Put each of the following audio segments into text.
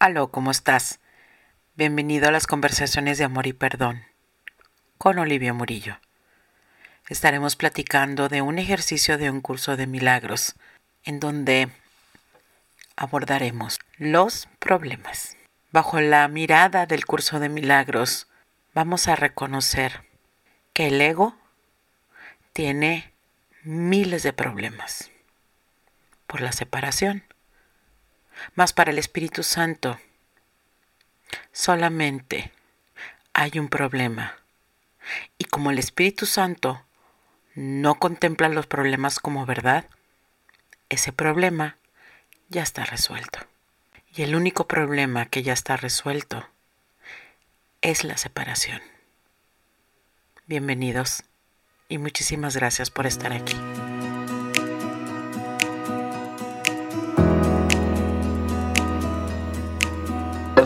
Aló, ¿cómo estás? Bienvenido a las conversaciones de amor y perdón con Olivia Murillo. Estaremos platicando de un ejercicio de un curso de milagros en donde abordaremos los problemas. Bajo la mirada del curso de milagros vamos a reconocer que el ego tiene miles de problemas por la separación mas para el Espíritu Santo solamente hay un problema. Y como el Espíritu Santo no contempla los problemas como verdad, ese problema ya está resuelto. Y el único problema que ya está resuelto es la separación. Bienvenidos y muchísimas gracias por estar aquí.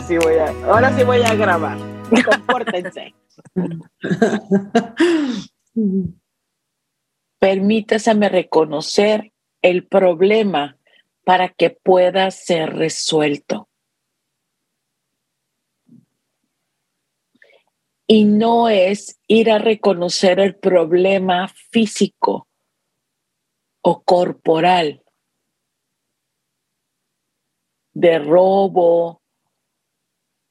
Voy a, ahora sí voy a grabar. Compórtense. Permítaseme reconocer el problema para que pueda ser resuelto. Y no es ir a reconocer el problema físico o corporal de robo,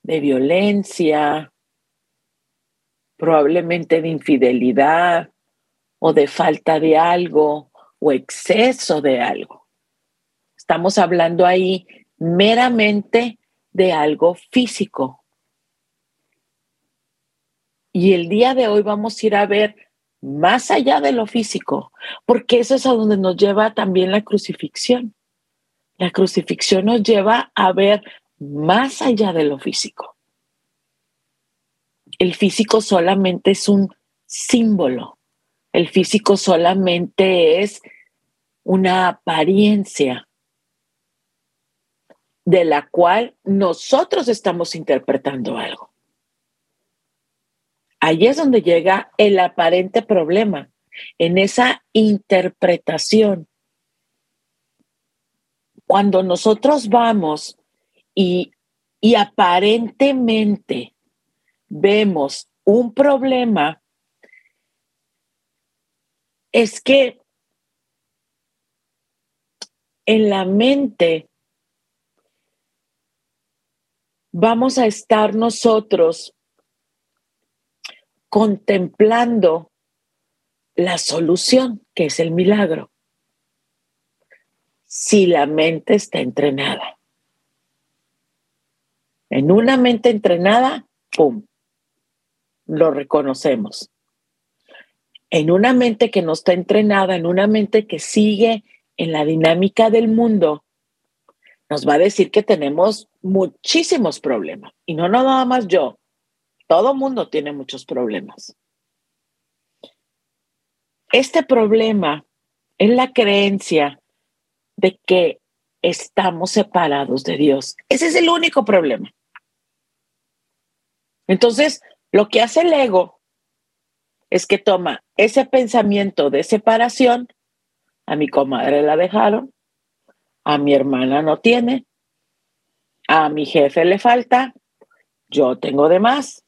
de violencia, probablemente de infidelidad o de falta de algo o exceso de algo. Estamos hablando ahí meramente de algo físico. Y el día de hoy vamos a ir a ver más allá de lo físico, porque eso es a donde nos lleva también la crucifixión. La crucifixión nos lleva a ver más allá de lo físico. El físico solamente es un símbolo. El físico solamente es una apariencia de la cual nosotros estamos interpretando algo. Ahí es donde llega el aparente problema, en esa interpretación. Cuando nosotros vamos y, aparentemente vemos un problema, es que en la mente vamos a estar nosotros contemplando la solución, que es el milagro, si la mente está entrenada. En una mente entrenada, ¡pum! Lo reconocemos. En una mente que no está entrenada, en una mente que sigue en la dinámica del mundo, nos va a decir que tenemos muchísimos problemas. Y no, no nada más yo. Todo mundo tiene muchos problemas. Este problema es la creencia de que estamos separados de Dios. Ese es el único problema. Entonces, lo que hace el ego es que toma ese pensamiento de separación, a mi comadre la dejaron, a mi hermana no tiene, a mi jefe le falta, yo tengo de más.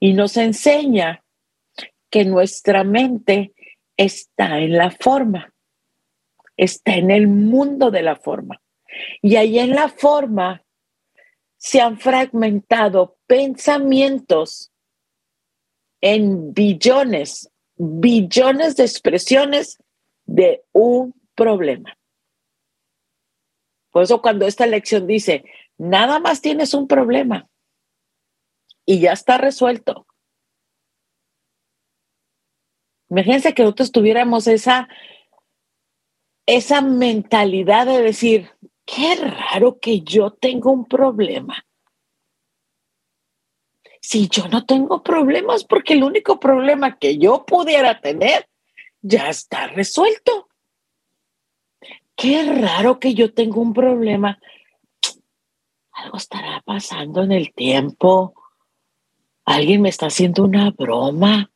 Y nos enseña que nuestra mente está en la forma, está en el mundo de la forma. Y ahí en la forma se han fragmentado pensamientos en billones, billones de expresiones de un problema. Por eso cuando esta lección dice, nada más tienes un problema y ya está resuelto. Imagínense que nosotros tuviéramos esa, esa mentalidad de decir, qué raro que yo tengo un problema. Si yo no tengo problemas, porque el único problema que yo pudiera tener ya está resuelto. Qué raro que yo tengo un problema. Algo estará pasando en el tiempo. Alguien me está haciendo una broma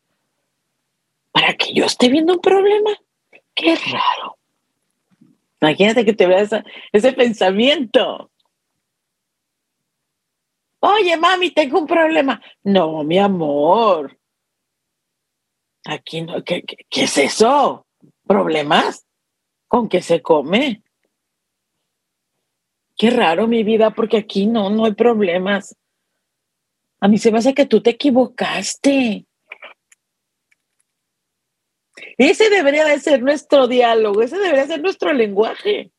para que yo esté viendo un problema. Qué raro. Imagínate que te veas ese pensamiento. Oye, mami, tengo un problema. No, mi amor. Aquí no, ¿qué, qué es eso? ¿Problemas? ¿Con qué se come? Qué raro mi vida, porque aquí no, no hay problemas. A mí se me hace que tú te equivocaste. Ese debería de ser nuestro diálogo, ese debería ser nuestro lenguaje.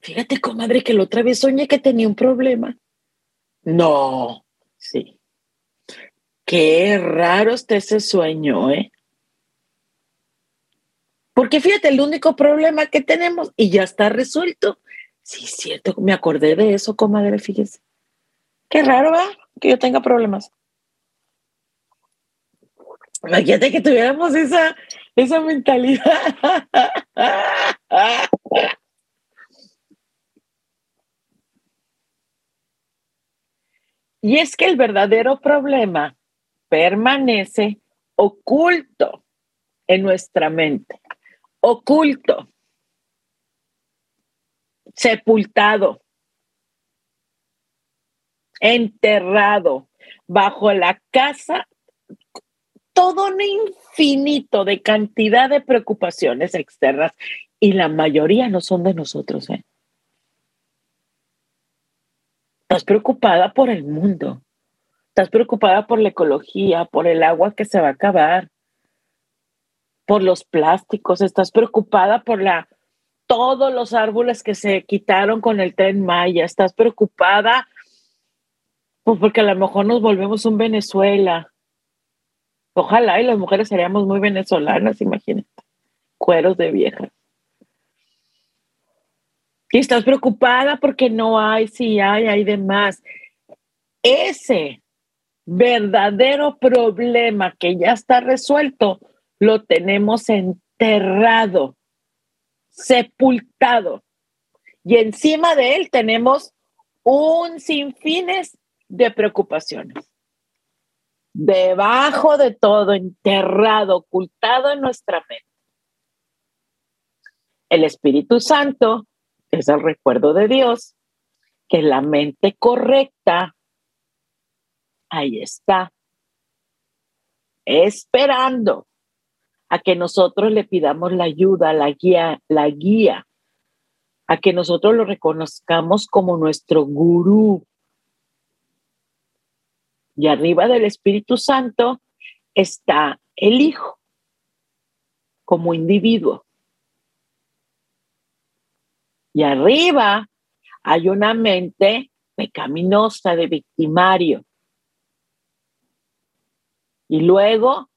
Fíjate, comadre, que la otra vez soñé que tenía un problema. No, sí. Qué raro está ese sueño, ¿eh? Porque fíjate, el único problema que tenemos y ya está resuelto. Sí, cierto, me acordé de eso, comadre, fíjese. Qué raro, ¿verdad? Que yo tenga problemas. Imagínate que tuviéramos esa, esa mentalidad. y es que el verdadero problema permanece oculto en nuestra mente oculto, sepultado, enterrado bajo la casa, todo un infinito de cantidad de preocupaciones externas y la mayoría no son de nosotros. ¿eh? Estás preocupada por el mundo, estás preocupada por la ecología, por el agua que se va a acabar, por los plásticos, estás preocupada por la todos los árboles que se quitaron con el tren Maya, estás preocupada pues porque a lo mejor nos volvemos un Venezuela. Ojalá y las mujeres seríamos muy venezolanas, imagínate. Cueros de vieja. Y estás preocupada porque no hay, si hay, hay demás. Ese verdadero problema que ya está resuelto lo tenemos enterrado, sepultado. Y encima de él tenemos un sinfines de preocupaciones. Debajo de todo, enterrado, ocultado en nuestra mente. El Espíritu Santo es el recuerdo de Dios, que la mente correcta, ahí está, esperando a que nosotros le pidamos la ayuda, la guía, la guía, a que nosotros lo reconozcamos como nuestro gurú. Y arriba del Espíritu Santo está el Hijo como individuo. Y arriba hay una mente pecaminosa de victimario. Y luego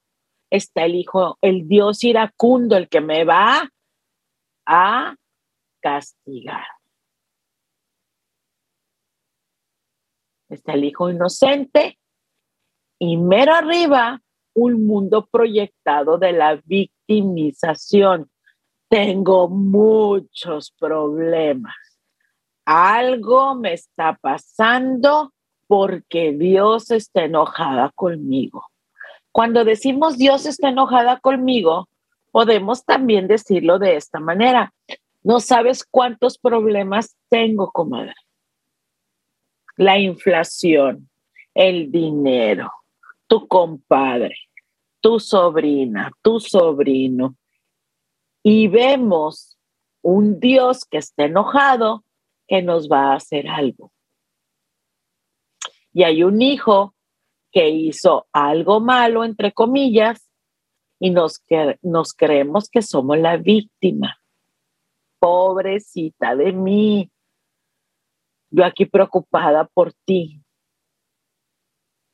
está el Hijo, el Dios iracundo, el que me va a castigar. Está el Hijo inocente y mero arriba un mundo proyectado de la victimización. Tengo muchos problemas. Algo me está pasando porque Dios está enojada conmigo. Cuando decimos Dios está enojada conmigo, podemos también decirlo de esta manera. No sabes cuántos problemas tengo, comadre. La inflación, el dinero, tu compadre, tu sobrina, tu sobrino. Y vemos un Dios que está enojado que nos va a hacer algo. Y hay un hijo que hizo algo malo, entre comillas, y nos, que, nos creemos que somos la víctima. Pobrecita de mí. Yo aquí preocupada por ti.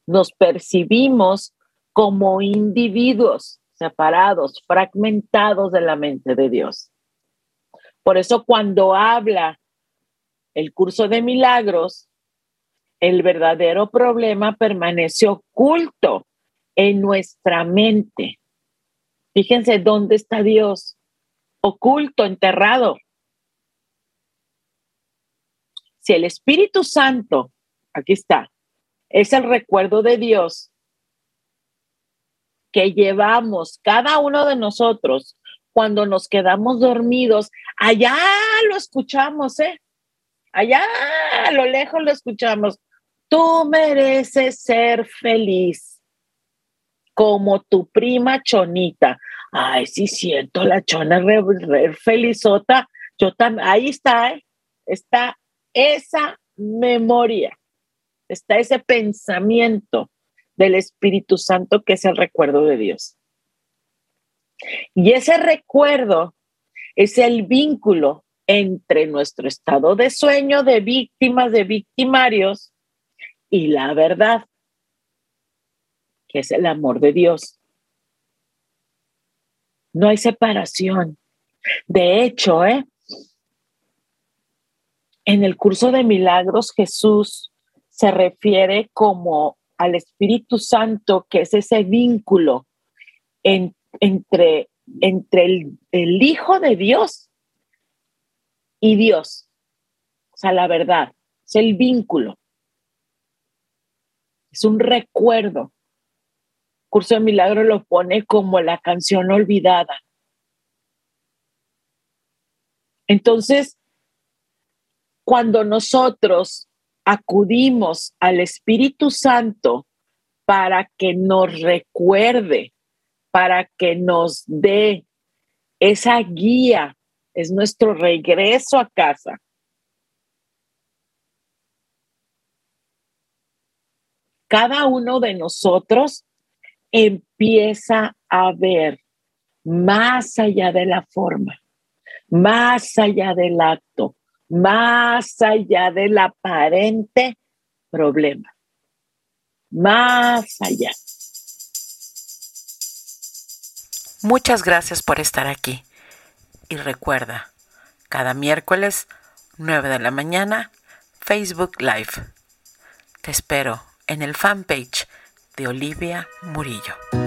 Nos percibimos como individuos separados, fragmentados de la mente de Dios. Por eso cuando habla el curso de milagros, el verdadero problema permanece oculto en nuestra mente. Fíjense dónde está Dios, oculto, enterrado. Si el Espíritu Santo, aquí está, es el recuerdo de Dios que llevamos cada uno de nosotros cuando nos quedamos dormidos, allá lo escuchamos, ¿eh? Allá a lo lejos lo escuchamos. Tú mereces ser feliz como tu prima Chonita. Ay, sí, siento, la Chona felizota. Yo también, ahí está, ¿eh? está esa memoria, está ese pensamiento del Espíritu Santo que es el recuerdo de Dios. Y ese recuerdo es el vínculo entre nuestro estado de sueño de víctimas, de victimarios, y la verdad, que es el amor de Dios. No hay separación. De hecho, ¿eh? en el curso de milagros Jesús se refiere como al Espíritu Santo, que es ese vínculo entre, el Hijo de Dios y Dios. O sea, la verdad, es el vínculo. Es un recuerdo. Curso de Milagro lo pone como la canción olvidada. Entonces, cuando nosotros acudimos al Espíritu Santo para que nos recuerde, para que nos dé esa guía, es nuestro regreso a casa. Cada uno de nosotros empieza a ver más allá de la forma, más allá del acto, más allá del aparente problema, más allá. Muchas gracias por estar aquí. Y recuerda, cada miércoles, 9 de la mañana, Facebook Live. Te espero en el fanpage de Olivia Murillo.